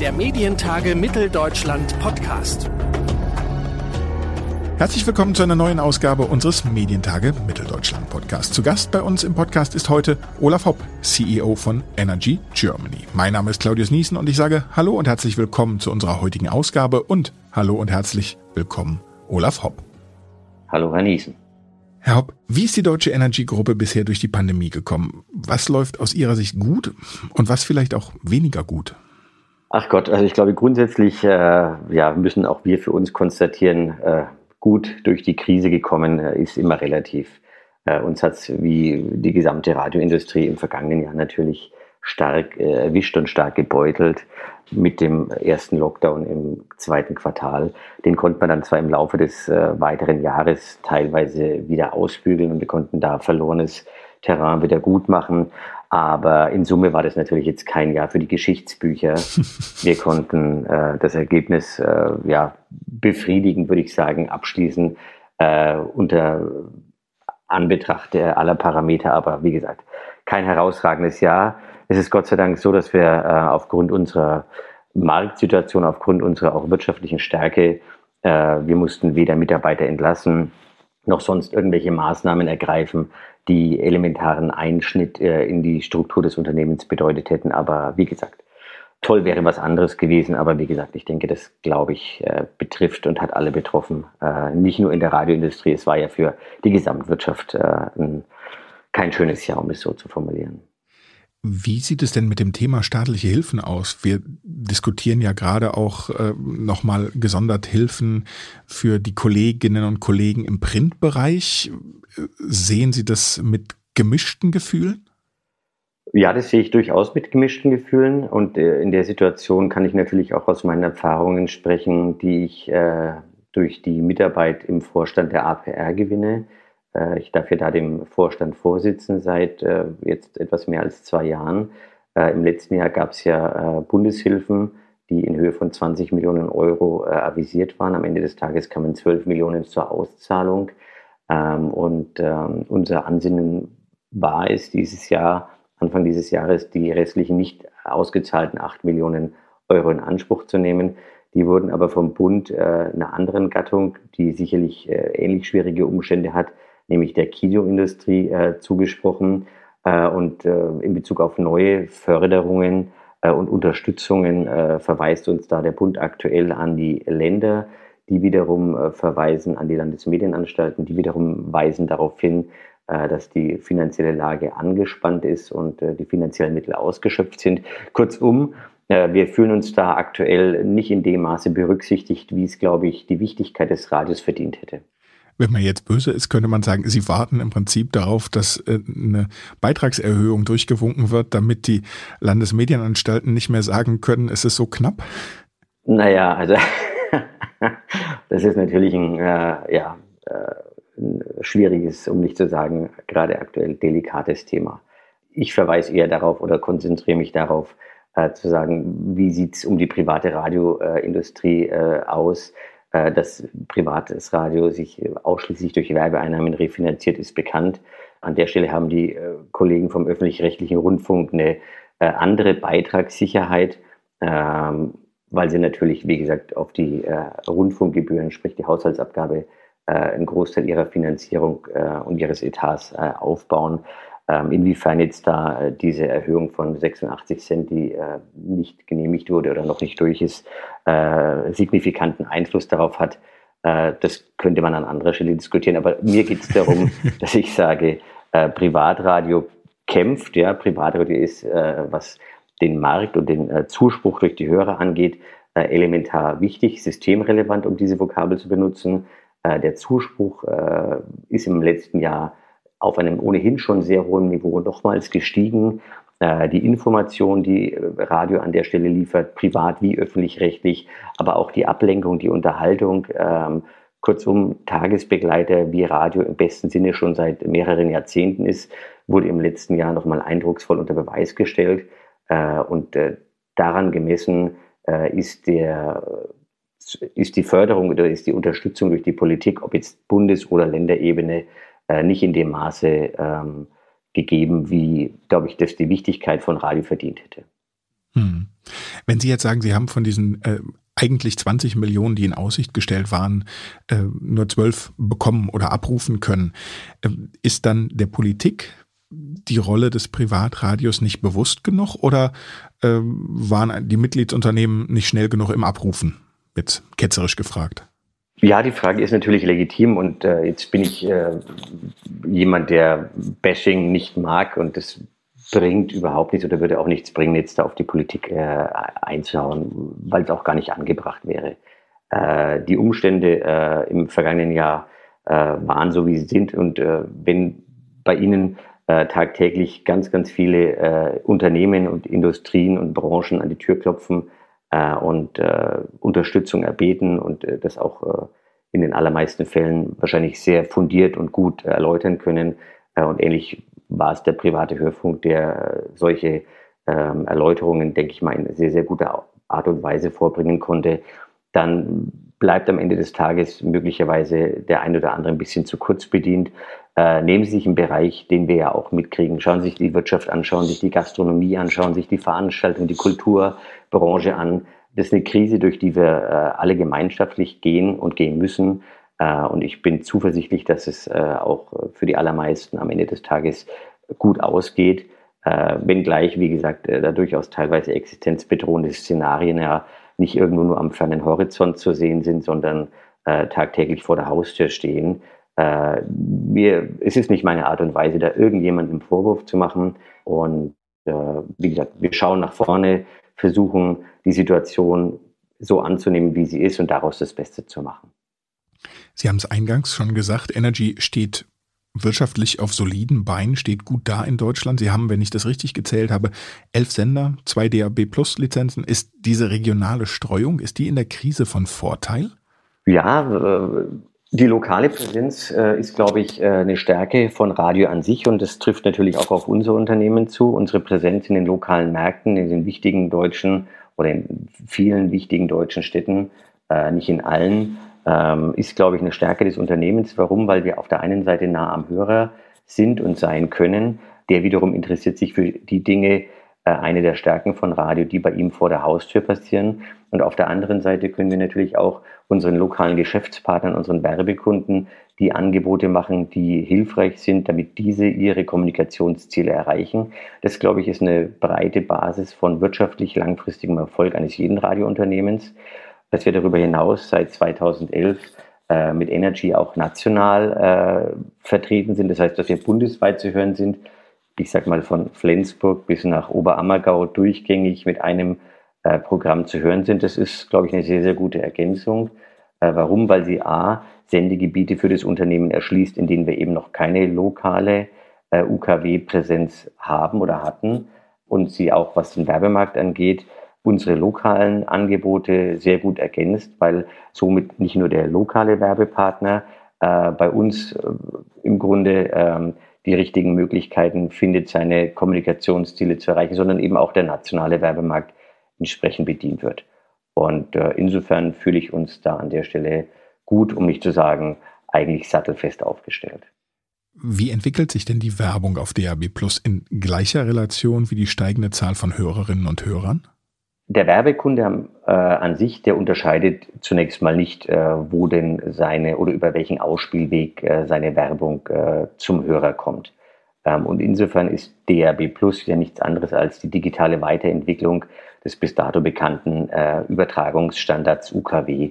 der Medientage Mitteldeutschland Podcast. Herzlich willkommen zu einer neuen Ausgabe unseres Medientage Mitteldeutschland Podcast. Zu Gast bei uns im Podcast ist heute Olaf Hopp, CEO von Energy Germany. Mein Name ist Claudius Niesen und ich sage Hallo und herzlich willkommen zu unserer heutigen Ausgabe und Hallo und herzlich willkommen Olaf Hopp. Hallo Herr Niesen. Herr Hopp, wie ist die Deutsche Energy-Gruppe bisher durch die Pandemie gekommen? Was läuft aus Ihrer Sicht gut und was vielleicht auch weniger gut? Ach Gott, also ich glaube grundsätzlich äh, ja, müssen auch wir für uns konstatieren, äh, gut durch die Krise gekommen äh, ist immer relativ. Äh, uns hat es wie die gesamte Radioindustrie im vergangenen Jahr natürlich stark äh, erwischt und stark gebeutelt mit dem ersten Lockdown im zweiten Quartal. Den konnte man dann zwar im Laufe des äh, weiteren Jahres teilweise wieder ausbügeln und wir konnten da verlorenes Terrain wieder gut machen. Aber in Summe war das natürlich jetzt kein Jahr für die Geschichtsbücher. Wir konnten äh, das Ergebnis äh, ja befriedigend, würde ich sagen, abschließen äh, unter Anbetracht aller Parameter. Aber wie gesagt, kein herausragendes Jahr. Es ist Gott sei Dank so, dass wir äh, aufgrund unserer Marktsituation, aufgrund unserer auch wirtschaftlichen Stärke, äh, wir mussten weder Mitarbeiter entlassen, noch sonst irgendwelche Maßnahmen ergreifen, die elementaren Einschnitt äh, in die Struktur des Unternehmens bedeutet hätten. Aber wie gesagt, toll wäre was anderes gewesen. Aber wie gesagt, ich denke, das, glaube ich, äh, betrifft und hat alle betroffen. Äh, nicht nur in der Radioindustrie, es war ja für die Gesamtwirtschaft ein, kein schönes Jahr, um es so zu formulieren. Wie sieht es denn mit dem Thema staatliche Hilfen aus? Wir diskutieren ja gerade auch äh, nochmal gesondert Hilfen für die Kolleginnen und Kollegen im Printbereich. Sehen Sie das mit gemischten Gefühlen? Ja, das sehe ich durchaus mit gemischten Gefühlen. Und äh, in der Situation kann ich natürlich auch aus meinen Erfahrungen sprechen, die ich äh, durch die Mitarbeit im Vorstand der APR gewinne. Äh, ich darf ja da dem Vorstand vorsitzen seit äh, jetzt etwas mehr als zwei Jahren. Äh, Im letzten Jahr gab es ja Bundeshilfen, die in Höhe von 20 Millionen Euro avisiert waren. Am Ende des Tages kamen 12 Millionen zur Auszahlung. Ähm, und ähm, unser Ansinnen war es dieses Jahr, Anfang dieses Jahres, die restlichen nicht ausgezahlten 8 Millionen Euro in Anspruch zu nehmen. Die wurden aber vom Bund einer anderen Gattung, die sicherlich ähnlich schwierige Umstände hat, nämlich der Kinoindustrie äh, zugesprochen. Äh, und äh, in Bezug auf neue Förderungen äh, und Unterstützungen äh, verweist uns da der Bund aktuell an die Länder, die wiederum äh, verweisen an die Landesmedienanstalten, die wiederum weisen darauf hin, dass die finanzielle Lage angespannt ist und die finanziellen Mittel ausgeschöpft sind. Kurzum, wir fühlen uns da aktuell nicht in dem Maße berücksichtigt, wie es, glaube ich, die Wichtigkeit des Radios verdient hätte. Wenn man jetzt böse ist, könnte man sagen, sie warten im Prinzip darauf, dass äh, eine Beitragserhöhung durchgewunken wird, damit die Landesmedienanstalten nicht mehr sagen können, es ist so knapp. Naja, also das ist natürlich ein, äh, ja, äh, ein schwieriges, um nicht zu sagen, gerade aktuell delikates Thema. Ich verweise eher darauf oder konzentriere mich darauf, äh, zu sagen, wie sieht es um die private Radioindustrie äh, aus? Äh, dass privates Radio sich ausschließlich durch Werbeeinnahmen refinanziert, ist bekannt. An der Stelle haben die äh, Kollegen vom öffentlich-rechtlichen Rundfunk eine äh, andere Beitragssicherheit, ähm, weil sie natürlich, wie gesagt, auf die Rundfunkgebühren, sprich die Haushaltsabgabe, einen Großteil ihrer Finanzierung und ihres Etats aufbauen. Ähm, inwiefern jetzt da äh, diese Erhöhung von 86 Cent, die äh, nicht genehmigt wurde oder noch nicht durch ist, äh, signifikanten Einfluss darauf hat, das könnte man an anderer Stelle diskutieren. Aber mir geht es darum, dass ich sage, Privatradio kämpft. Ja, Privatradio ist, was den Markt und den Zuspruch durch die Hörer angeht, elementar wichtig, systemrelevant, um diese Vokabel zu benutzen. der Zuspruch ist im letzten Jahr auf einem ohnehin schon sehr hohen Niveau nochmals gestiegen. Äh, die Information, die äh, Radio an der Stelle liefert, privat wie öffentlich-rechtlich, aber auch die Ablenkung, die Unterhaltung, ähm, kurzum Tagesbegleiter wie Radio im besten Sinne schon seit mehreren Jahrzehnten ist, wurde im letzten Jahr nochmal eindrucksvoll unter Beweis gestellt. Äh, und daran gemessen ist der ist die Förderung oder ist die Unterstützung durch die Politik, ob jetzt Bundes- oder Länderebene, äh, nicht in dem Maße ähm, gegeben, wie, glaube ich, das die Wichtigkeit von Radio verdient hätte. Hm. Wenn Sie jetzt sagen, Sie haben von diesen äh, eigentlich 20 Millionen, die in Aussicht gestellt waren, äh, nur 12 bekommen oder abrufen können, äh, ist dann der Politik die Rolle des Privatradios nicht bewusst genug oder äh, waren die Mitgliedsunternehmen nicht schnell genug im Abrufen? Jetzt ketzerisch gefragt. Ja, die Frage ist natürlich legitim und äh, jetzt bin ich äh, jemand, der Bashing nicht mag und das bringt überhaupt nichts oder würde auch nichts bringen, jetzt da auf die Politik äh, einzuhauen, weil es auch gar nicht angebracht wäre. Äh, die Umstände äh, im vergangenen Jahr äh, waren so, wie sie sind und äh, wenn bei Ihnen äh, tagtäglich ganz, ganz viele Unternehmen und Industrien und Branchen an die Tür klopfen äh, und äh, Unterstützung erbeten und äh, das auch äh, in den allermeisten Fällen wahrscheinlich sehr fundiert und gut erläutern können. und ähnlich war es der private Hörfunk, der solche ähm, Erläuterungen, denke ich mal, in sehr, sehr guter Art und Weise vorbringen konnte. Dann bleibt am Ende des Tages möglicherweise der ein oder andere ein bisschen zu kurz bedient. Äh, nehmen Sie sich einen Bereich, den wir ja auch mitkriegen. Schauen Sie sich die Wirtschaft an, schauen Sie sich die Gastronomie an, schauen Sie sich die Veranstaltung, die Kulturbranche an. Das ist eine Krise, durch die wir äh, alle gemeinschaftlich gehen und gehen müssen. Äh, und ich bin zuversichtlich, dass es äh, auch für die allermeisten am Ende des Tages gut ausgeht. Äh, wenngleich, wie gesagt, äh, da durchaus teilweise existenzbedrohende Szenarien ja nicht irgendwo nur am fernen Horizont zu sehen sind, sondern tagtäglich vor der Haustür stehen äh, mir, es ist nicht meine Art und Weise, da irgendjemandem Vorwurf zu machen. Und äh, wie gesagt, wir schauen nach vorne, versuchen die Situation so anzunehmen, wie sie ist und daraus das Beste zu machen. Sie haben es eingangs schon gesagt, Energy steht wirtschaftlich auf soliden Beinen, steht gut da in Deutschland. Sie haben, wenn ich das richtig gezählt habe, elf Sender, zwei DAB Plus Lizenzen. Ist diese regionale Streuung, ist die in der Krise von Vorteil? Ja, äh, die lokale Präsenz äh, ist, glaube ich, äh, eine Stärke von Radio an sich und das trifft natürlich auch auf unser Unternehmen zu. Unsere Präsenz in den lokalen Märkten, in den wichtigen deutschen oder in vielen wichtigen deutschen Städten, nicht in allen, ähm, ist, glaube ich, eine Stärke des Unternehmens. Warum? Weil wir auf der einen Seite nah am Hörer sind und sein können. Der wiederum interessiert sich für die Dinge, äh, eine der Stärken von Radio, die bei ihm vor der Haustür passieren. Und auf der anderen Seite können wir natürlich auch unseren lokalen Geschäftspartnern, unseren Werbekunden die Angebote machen, die hilfreich sind, damit diese ihre Kommunikationsziele erreichen. Das, glaube ich, ist eine breite Basis von wirtschaftlich langfristigem Erfolg eines jeden Radiounternehmens. Dass wir darüber hinaus seit 2011 äh, mit Energy auch national äh, vertreten sind. Das heißt, dass wir bundesweit zu hören sind. Ich sage mal von Flensburg bis nach Oberammergau durchgängig mit einem äh, Programm zu hören sind. Das ist, glaube ich, eine sehr, sehr gute Ergänzung. Äh, warum? Weil sie A, Sendegebiete für das Unternehmen erschließt, in denen wir eben noch keine lokale äh, UKW-Präsenz haben oder hatten und sie auch, was den Werbemarkt angeht, unsere lokalen Angebote sehr gut ergänzt, weil somit nicht nur der lokale Werbepartner äh, bei uns äh, im Grunde ähm, die richtigen Möglichkeiten findet, seine Kommunikationsziele zu erreichen, sondern eben auch der nationale Werbemarkt entsprechend bedient wird. Und äh, insofern fühle ich uns da an der Stelle gut, um nicht zu sagen, eigentlich sattelfest aufgestellt. Wie entwickelt sich denn die Werbung auf DAB Plus in gleicher Relation wie die steigende Zahl von Hörerinnen und Hörern? Der Werbekunde äh, an sich, der unterscheidet zunächst mal nicht, äh, wo denn seine oder über welchen Ausspielweg äh, seine Werbung äh, zum Hörer kommt. Ähm, und insofern ist DAB Plus ja nichts anderes als die digitale Weiterentwicklung des bis dato bekannten äh, Übertragungsstandards UKW.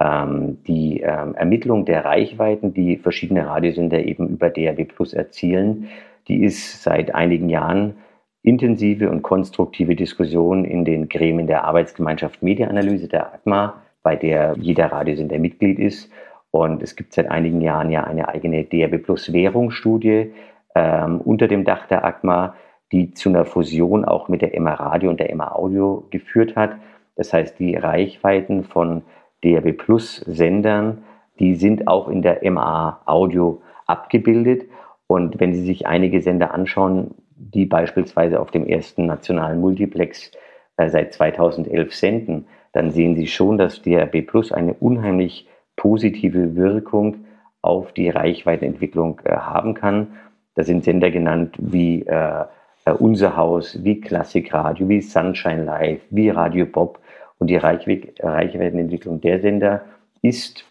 Ähm, die ähm, Ermittlung der Reichweiten, die verschiedene Radiosender eben über DAB Plus erzielen, die ist seit einigen Jahren intensive und konstruktive Diskussion in den Gremien der Arbeitsgemeinschaft Medienanalyse, der AGMA, bei der jeder Radiosender Mitglied ist. Und es gibt seit einigen Jahren ja eine eigene DAB Plus Währungsstudie ähm, unter dem Dach der AGMA, die zu einer Fusion auch mit der MA Radio und der MA Audio geführt hat. Das heißt, die Reichweiten von DRB Plus Sendern, die sind auch in der MA Audio abgebildet. Und wenn Sie sich einige Sender anschauen, die beispielsweise auf dem ersten nationalen Multiplex äh, seit 2011 senden, dann sehen Sie schon, dass DRB Plus eine unheimlich positive Wirkung auf die Reichweitenentwicklung äh, haben kann. Da sind Sender genannt wie äh, äh, unser Haus, wie Klassikradio, wie Sunshine Live, wie Radio Bob und die Reichweitenentwicklung der Sender ist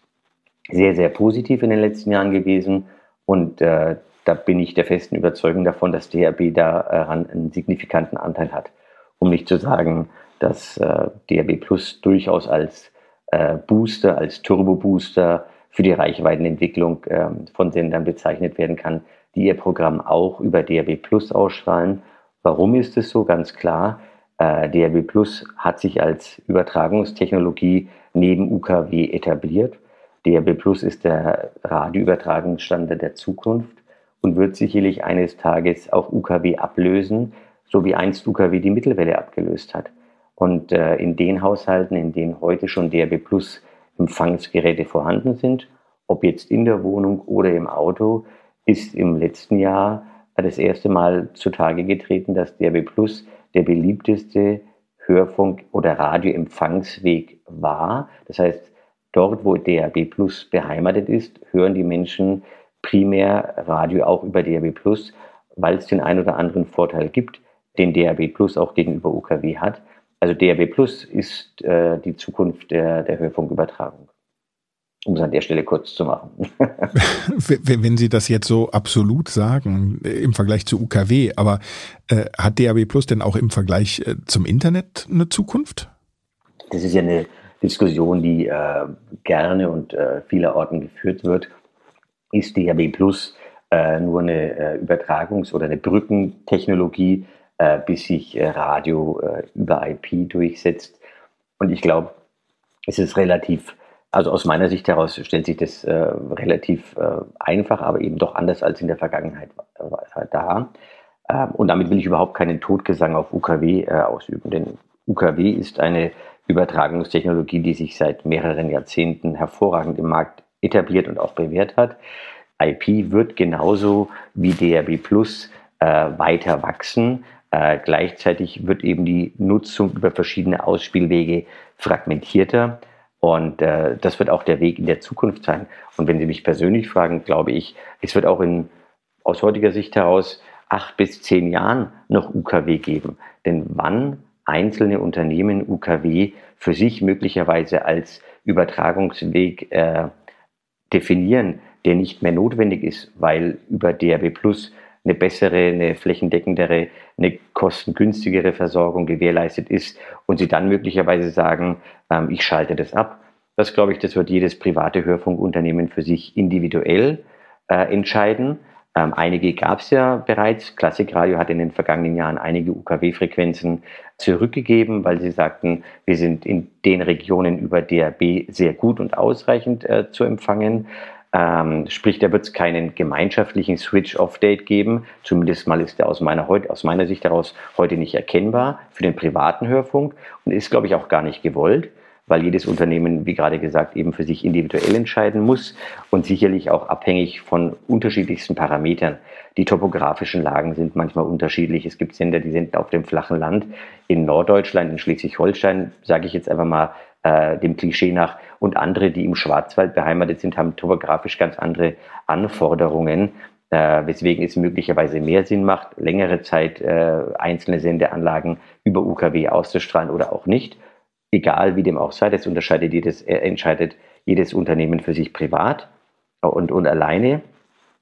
sehr, sehr positiv in den letzten Jahren gewesen. Und äh, da bin ich der festen Überzeugung davon, dass DRB daran einen signifikanten Anteil hat. Um nicht zu sagen, dass äh, DRB Plus durchaus als äh, Booster, als Turbo-Booster für die Reichweitenentwicklung äh, von Sendern bezeichnet werden kann, die ihr Programm auch über DRB Plus ausstrahlen. Warum ist es so? Ganz klar, äh, DRB Plus hat sich als Übertragungstechnologie neben UKW etabliert. DRB Plus ist der Radioübertragungsstandard der Zukunft und wird sicherlich eines Tages auch UKW ablösen, so wie einst UKW die Mittelwelle abgelöst hat. Und äh, in den Haushalten, in denen heute schon DRB Plus Empfangsgeräte vorhanden sind, ob jetzt in der Wohnung oder im Auto, ist im letzten Jahr das erste Mal zutage getreten, dass DRB Plus der beliebteste Hörfunk- oder Radioempfangsweg war. Das heißt, dort, wo DRB Plus beheimatet ist, hören die Menschen primär Radio auch über DRB Plus, weil es den einen oder anderen Vorteil gibt, den DRB Plus auch gegenüber UKW hat. Also DRB Plus ist äh, die Zukunft der, der Hörfunkübertragung um es an der Stelle kurz zu machen. Wenn Sie das jetzt so absolut sagen äh, im Vergleich zu UKW, aber äh, hat DAB Plus denn auch im Vergleich äh, zum Internet eine Zukunft? Das ist ja eine Diskussion, die äh, gerne und äh, vielerorten geführt wird. Ist DAB Plus äh, nur eine Übertragungs- oder eine Brückentechnologie, bis sich Radio über IP durchsetzt? Und ich glaube, es ist relativ also aus meiner Sicht heraus stellt sich das äh, relativ äh, einfach, aber eben doch anders als in der Vergangenheit äh, dar. Ähm, und damit will ich überhaupt keinen Totgesang auf UKW äh, ausüben, denn UKW ist eine Übertragungstechnologie, die sich seit mehreren Jahrzehnten hervorragend im Markt etabliert und auch bewährt hat. IP wird genauso wie DRB Plus äh, weiter wachsen. Äh, gleichzeitig wird eben die Nutzung über verschiedene Ausspielwege fragmentierter. Und äh, das wird auch der Weg in der Zukunft sein. Und wenn Sie mich persönlich fragen, glaube ich, es wird auch in, aus heutiger Sicht heraus acht bis zehn Jahren noch UKW geben. Denn wann einzelne Unternehmen UKW für sich möglicherweise als Übertragungsweg äh, definieren, der nicht mehr notwendig ist, weil über DRB Plus eine bessere, eine flächendeckendere, eine kostengünstigere Versorgung gewährleistet ist und sie dann möglicherweise sagen, ähm, ich schalte das ab. Das glaube ich, das wird jedes private Hörfunkunternehmen für sich individuell äh, entscheiden. Ähm, einige gab es ja bereits. Klassikradio hat in den vergangenen Jahren einige UKW-Frequenzen zurückgegeben, weil sie sagten, wir sind in den Regionen über DRB sehr gut und ausreichend äh, zu empfangen. Ähm, sprich, da wird es keinen gemeinschaftlichen Switch-Off-Date geben. Zumindest mal ist der aus meiner, aus meiner Sicht heraus heute nicht erkennbar für den privaten Hörfunk und ist, glaube ich, auch gar nicht gewollt, weil jedes Unternehmen, wie gerade gesagt, eben für sich individuell entscheiden muss und sicherlich auch abhängig von unterschiedlichsten Parametern. Die topografischen Lagen sind manchmal unterschiedlich. Es gibt Sender, die sind auf dem flachen Land. In Norddeutschland, in Schleswig-Holstein, sage ich jetzt einfach mal, äh, dem Klischee nach. Und andere, die im Schwarzwald beheimatet sind, haben topografisch ganz andere Anforderungen, äh, weswegen es möglicherweise mehr Sinn macht, längere Zeit äh, einzelne Sendeanlagen über UKW auszustrahlen oder auch nicht. Egal wie dem auch sei, das unterscheidet jedes, äh, entscheidet jedes Unternehmen für sich privat und, und alleine.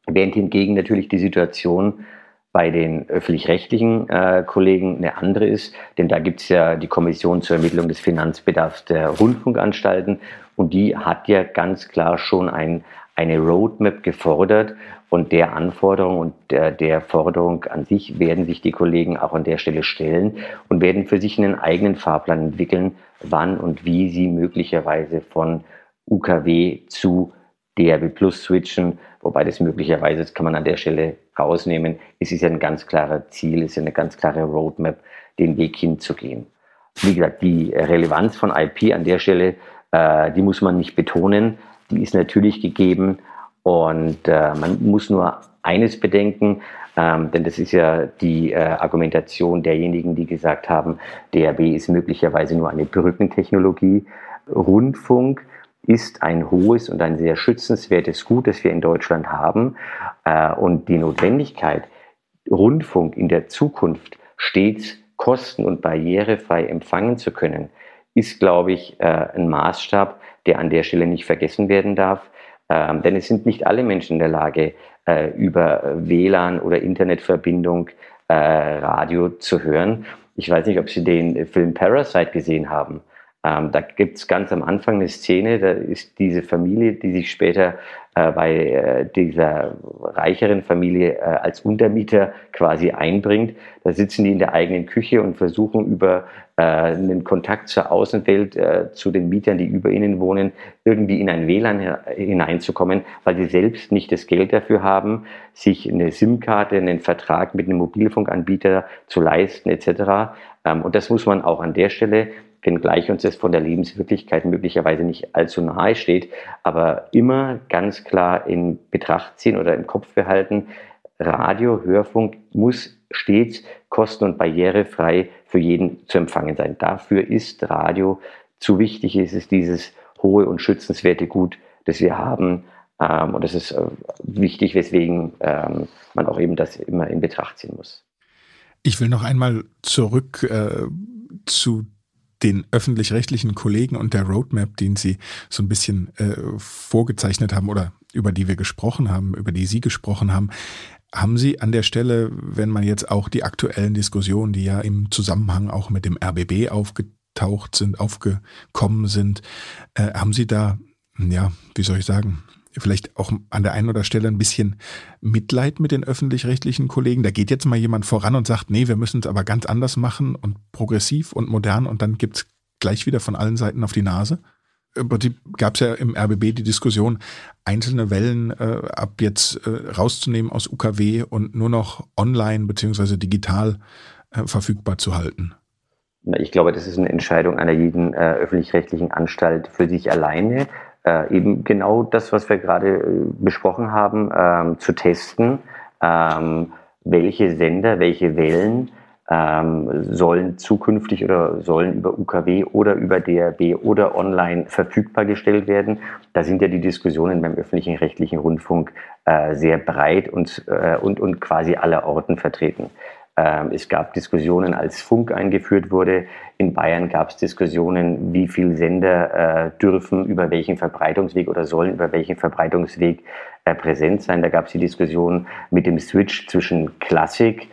Während hingegen natürlich die Situation bei den öffentlich-rechtlichen äh, Kollegen eine andere ist, denn da gibt es ja die Kommission zur Ermittlung des Finanzbedarfs der Rundfunkanstalten und die hat ja ganz klar schon ein, eine Roadmap gefordert und der Anforderung und der, der Forderung an sich werden sich die Kollegen auch an der Stelle stellen und werden für sich einen eigenen Fahrplan entwickeln, wann und wie sie möglicherweise von UKW zu DRB Plus switchen, wobei das möglicherweise, das kann man an der Stelle rausnehmen, es ist ja ein ganz klarer Ziel, es ist eine ganz klare Roadmap, den Weg hinzugehen. Wie gesagt, die Relevanz von IP an der Stelle, äh, die muss man nicht betonen, die ist natürlich gegeben und äh, man muss nur eines bedenken, ähm, denn das ist ja die äh, Argumentation derjenigen, die gesagt haben, DRB ist möglicherweise nur eine Brückentechnologie. Rundfunk ist ein hohes und ein sehr schützenswertes Gut, das wir in Deutschland haben. Äh, und die Notwendigkeit, Rundfunk in der Zukunft stets kosten- und barrierefrei empfangen zu können, ist, glaube ich, äh, ein Maßstab, der an der Stelle nicht vergessen werden darf. Ähm, denn es sind nicht alle Menschen in der Lage, äh, über WLAN oder Internetverbindung äh, Radio zu hören. Ich weiß nicht, ob Sie den Film Parasite gesehen haben. Ähm, da gibt es ganz am Anfang eine Szene, da ist diese Familie, die sich später äh, bei äh, dieser reicheren Familie äh, als Untermieter quasi einbringt. Da sitzen die in der eigenen Küche und versuchen über einen Kontakt zur Außenwelt, äh, zu den Mietern, die über ihnen wohnen, irgendwie in ein WLAN hineinzukommen, weil sie selbst nicht das Geld dafür haben, sich eine SIM-Karte, einen Vertrag mit einem Mobilfunkanbieter zu leisten etc. Ähm, und das muss man auch an der Stelle wenngleich uns das von der Lebenswirklichkeit möglicherweise nicht allzu nahe steht, aber immer ganz klar in Betracht ziehen oder im Kopf behalten, Radio, Hörfunk muss stets kosten- und barrierefrei für jeden zu empfangen sein. Dafür ist Radio zu wichtig, ist es dieses hohe und schützenswerte Gut, das wir haben. Ähm, und das ist äh, wichtig, weswegen ähm, man auch eben das immer in Betracht ziehen muss. Ich will noch einmal zurück äh, zu den öffentlich-rechtlichen Kollegen und der Roadmap, den Sie so ein bisschen äh, vorgezeichnet haben oder über die wir gesprochen haben, über die Sie gesprochen haben. Haben Sie an der Stelle, wenn man jetzt auch die aktuellen Diskussionen, die ja im Zusammenhang auch mit dem RBB aufgetaucht sind, aufgekommen sind, äh, haben Sie da, ja, wie soll ich sagen, vielleicht auch an der einen oder Stelle ein bisschen Mitleid mit den öffentlich-rechtlichen Kollegen. Da geht jetzt mal jemand voran und sagt, nee, wir müssen es aber ganz anders machen und progressiv und modern und dann gibt's gleich wieder von allen Seiten auf die Nase. Im Prinzip gab es ja im RBB die Diskussion, einzelne Wellen äh, ab jetzt äh, rauszunehmen aus UKW und nur noch online beziehungsweise digital äh, verfügbar zu halten. Ich glaube, das ist eine Entscheidung einer jeden äh, öffentlich-rechtlichen Anstalt für sich alleine äh, eben genau das, was wir gerade äh, besprochen haben, ähm, zu testen, ähm, welche Sender, welche Wellen ähm, sollen zukünftig oder sollen über UKW oder über DRB oder online verfügbar gestellt werden. Da sind ja die Diskussionen beim öffentlichen rechtlichen Rundfunk äh, sehr breit und, äh, und, und quasi aller Orten vertreten. Ähm, es gab Diskussionen, als Funk eingeführt wurde. In Bayern gab es Diskussionen, wie viele Sender äh, dürfen über welchen Verbreitungsweg oder sollen über welchen Verbreitungsweg äh, präsent sein. Da gab es die Diskussion mit dem Switch zwischen Klassik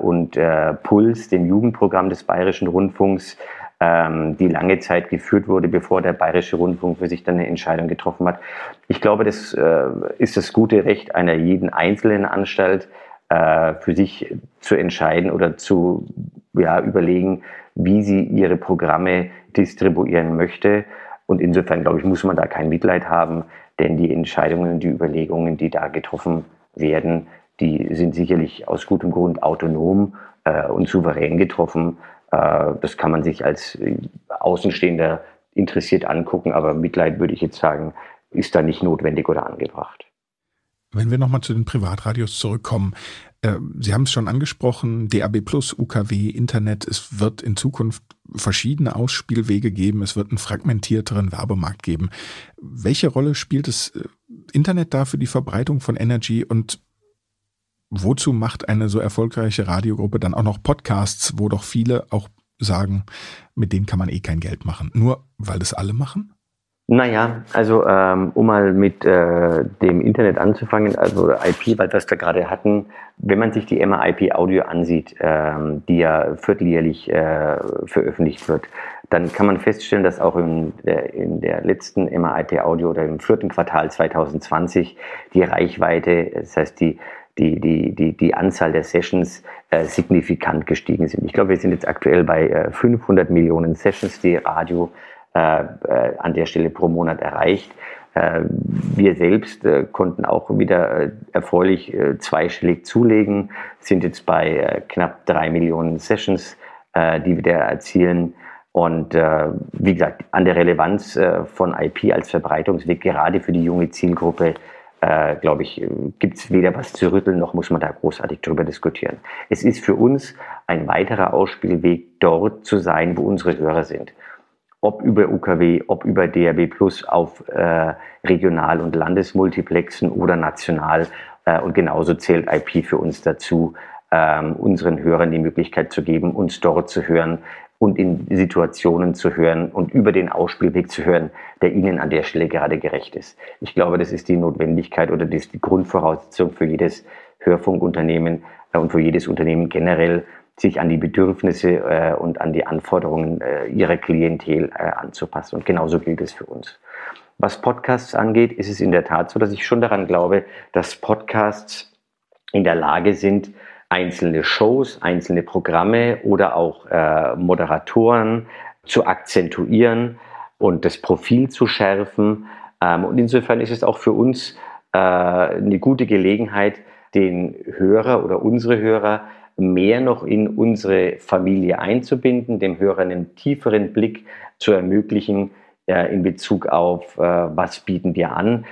und äh, Puls, dem Jugendprogramm des Bayerischen Rundfunks, ähm, die lange Zeit geführt wurde, bevor der Bayerische Rundfunk für sich dann eine Entscheidung getroffen hat. Ich glaube, das äh, ist das gute Recht einer jeden einzelnen Anstalt, äh, für sich zu entscheiden oder zu ja, überlegen, wie sie ihre Programme distribuieren möchte. Und insofern, glaube ich, muss man da kein Mitleid haben, denn die Entscheidungen, die Überlegungen, die da getroffen werden, die sind sicherlich aus gutem Grund autonom äh, und souverän getroffen. Äh, das kann man sich als Außenstehender interessiert angucken, aber Mitleid würde ich jetzt sagen, ist da nicht notwendig oder angebracht. Wenn wir nochmal zu den Privatradios zurückkommen, äh, Sie haben es schon angesprochen, DAB Plus, UKW, Internet, es wird in Zukunft verschiedene Ausspielwege geben, es wird einen fragmentierteren Werbemarkt geben. Welche Rolle spielt das äh, Internet da für die Verbreitung von Energy und wozu macht eine so erfolgreiche Radiogruppe dann auch noch Podcasts, wo doch viele auch sagen, mit denen kann man eh kein Geld machen, nur weil das alle machen? Naja, also ähm, um mal mit äh, dem Internet anzufangen, also IP, weil das wir gerade hatten, wenn man sich die MA-IP Audio ansieht, ähm, die ja vierteljährlich äh, veröffentlicht wird, dann kann man feststellen, dass auch in der, in der letzten MA-IP Audio oder im vierten Quartal 2020 die Reichweite, das heißt die die, die, die, die Anzahl der Sessions äh, signifikant gestiegen sind. Ich glaube, wir sind jetzt aktuell bei äh, 500 Millionen Sessions, die Radio äh, äh, an der Stelle pro Monat erreicht. Äh, wir selbst äh, konnten auch wieder erfreulich zweistellig zulegen, sind jetzt bei knapp drei Millionen Sessions, die wir da erzielen. Und wie gesagt, an der Relevanz von IP als Verbreitungsweg, gerade für die junge Zielgruppe, äh, glaube ich, gibt es weder was zu rütteln, noch muss man da großartig drüber diskutieren. Es ist für uns ein weiterer Ausspielweg, dort zu sein, wo unsere Hörer sind ob über UKW, ob über DRB Plus auf äh, Regional- und Landesmultiplexen oder national. Äh, und genauso zählt IP für uns dazu, ähm, unseren Hörern die Möglichkeit zu geben, uns dort zu hören und in Situationen zu hören und über den Ausspielweg zu hören, der ihnen an der Stelle gerade gerecht ist. Ich glaube, das ist die Notwendigkeit oder das ist die Grundvoraussetzung für jedes Hörfunkunternehmen äh, und für jedes Unternehmen generell, sich an die Bedürfnisse äh, und an die Anforderungen äh, ihrer Klientel anzupassen. Und genauso gilt es für uns. Was Podcasts angeht, ist es in der Tat so, dass ich schon daran glaube, dass Podcasts in der Lage sind, einzelne Shows, einzelne Programme oder auch äh, Moderatoren zu akzentuieren und das Profil zu schärfen. Ähm, und insofern ist es auch für uns äh, eine gute Gelegenheit, den Hörer oder unsere Hörer mehr noch in unsere Familie einzubinden, dem Hörer einen tieferen Blick zu ermöglichen äh, in Bezug auf, äh, was bieten wir an.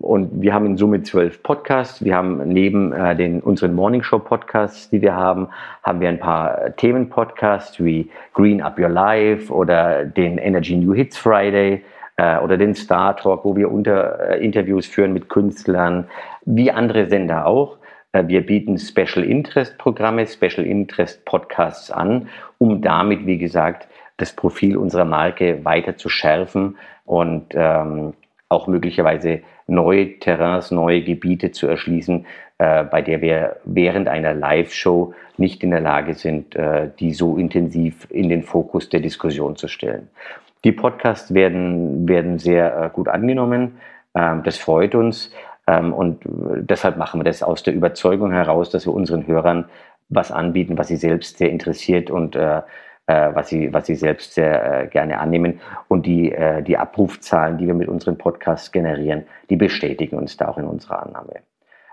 Und wir haben in Summe zwölf Podcasts. Wir haben neben äh, den, unseren Morning Show Podcasts, die wir haben, haben wir ein paar Themenpodcasts wie Green Up Your Life oder den Energy New Hits Friday äh, oder den Star Talk, wo wir unter äh, Interviews führen mit Künstlern, wie andere Sender auch. Äh, wir bieten Special Interest Programme, Special Interest Podcasts an, um damit, wie gesagt, das Profil unserer Marke weiter zu schärfen und ähm, auch möglicherweise neue Terrains, neue Gebiete zu erschließen, äh, bei der wir während einer Live-Show nicht in der Lage sind, äh, die so intensiv in den Fokus der Diskussion zu stellen. Die Podcasts werden, werden sehr äh, gut angenommen. Ähm, das freut uns. Ähm, und deshalb machen wir das aus der Überzeugung heraus, dass wir unseren Hörern was anbieten, was sie selbst sehr interessiert und äh, äh, was, sie, was sie selbst sehr äh, gerne annehmen. Und die, äh, die Abrufzahlen, die wir mit unseren Podcasts generieren, die bestätigen uns da auch in unserer Annahme.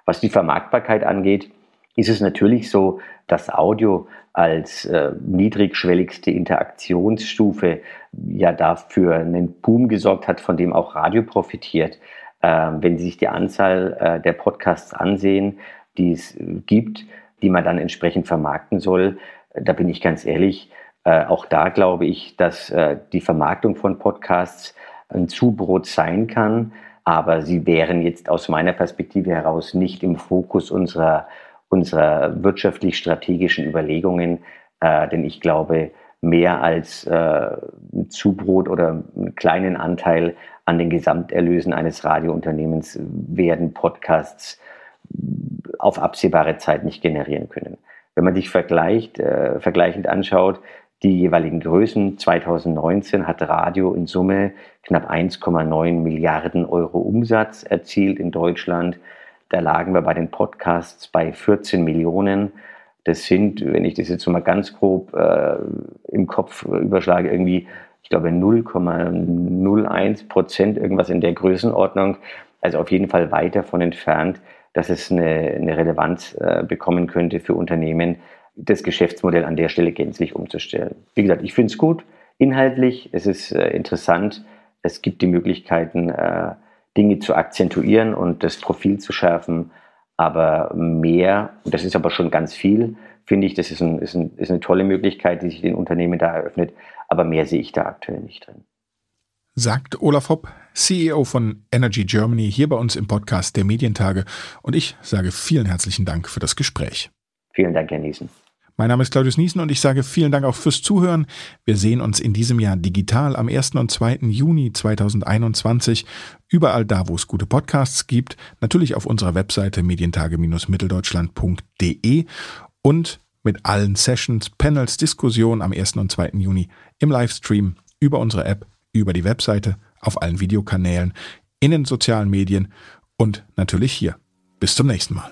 Was die Vermarktbarkeit angeht, ist es natürlich so, dass Audio als äh, niedrigschwelligste Interaktionsstufe ja dafür einen Boom gesorgt hat, von dem auch Radio profitiert. Äh, wenn Sie sich die Anzahl äh, der Podcasts ansehen, die es gibt, die man dann entsprechend vermarkten soll, da bin ich ganz ehrlich, äh, auch da glaube ich, dass äh, die Vermarktung von Podcasts ein Zubrot sein kann, aber sie wären jetzt aus meiner Perspektive heraus nicht im Fokus unserer, unserer wirtschaftlich-strategischen Überlegungen, äh, denn ich glaube, mehr als äh, ein Zubrot oder einen kleinen Anteil an den Gesamterlösen eines Radiounternehmens werden Podcasts auf absehbare Zeit nicht generieren können. Wenn man sich vergleicht, äh, vergleichend anschaut, die jeweiligen Größen. 2019 hat Radio in Summe knapp 1,9 Milliarden Euro Umsatz erzielt in Deutschland. Da lagen wir bei den Podcasts bei 14 Millionen. Das sind, wenn ich das jetzt mal ganz grob äh, im Kopf überschlage, irgendwie, ich glaube, 0,01 Prozent, irgendwas in der Größenordnung. Also auf jeden Fall weit davon entfernt, dass es eine, eine Relevanz äh, bekommen könnte für Unternehmen, das Geschäftsmodell an der Stelle gänzlich umzustellen. Wie gesagt, ich finde es gut, inhaltlich, es ist äh, interessant, es gibt die Möglichkeiten, äh, Dinge zu akzentuieren und das Profil zu schärfen, aber mehr, und das ist aber schon ganz viel, finde ich, das ist, ein, ist, ein, ist eine tolle Möglichkeit, die sich den Unternehmen da eröffnet, aber mehr sehe ich da aktuell nicht drin. Sagt Olaf Hopp, CEO von Energy Germany, hier bei uns im Podcast der Medientage. Und ich sage vielen herzlichen Dank für das Gespräch. Vielen Dank, Herr Niesen. Mein Name ist Claudius Niesen und ich sage vielen Dank auch fürs Zuhören. Wir sehen uns in diesem Jahr digital am 1. und 2. Juni 2021 überall da, wo es gute Podcasts gibt, natürlich auf unserer Webseite medientage-mitteldeutschland.de und mit allen Sessions, Panels, Diskussionen am 1. und 2. Juni im Livestream über unsere App, über die Webseite, auf allen Videokanälen, in den sozialen Medien und natürlich hier. Bis zum nächsten Mal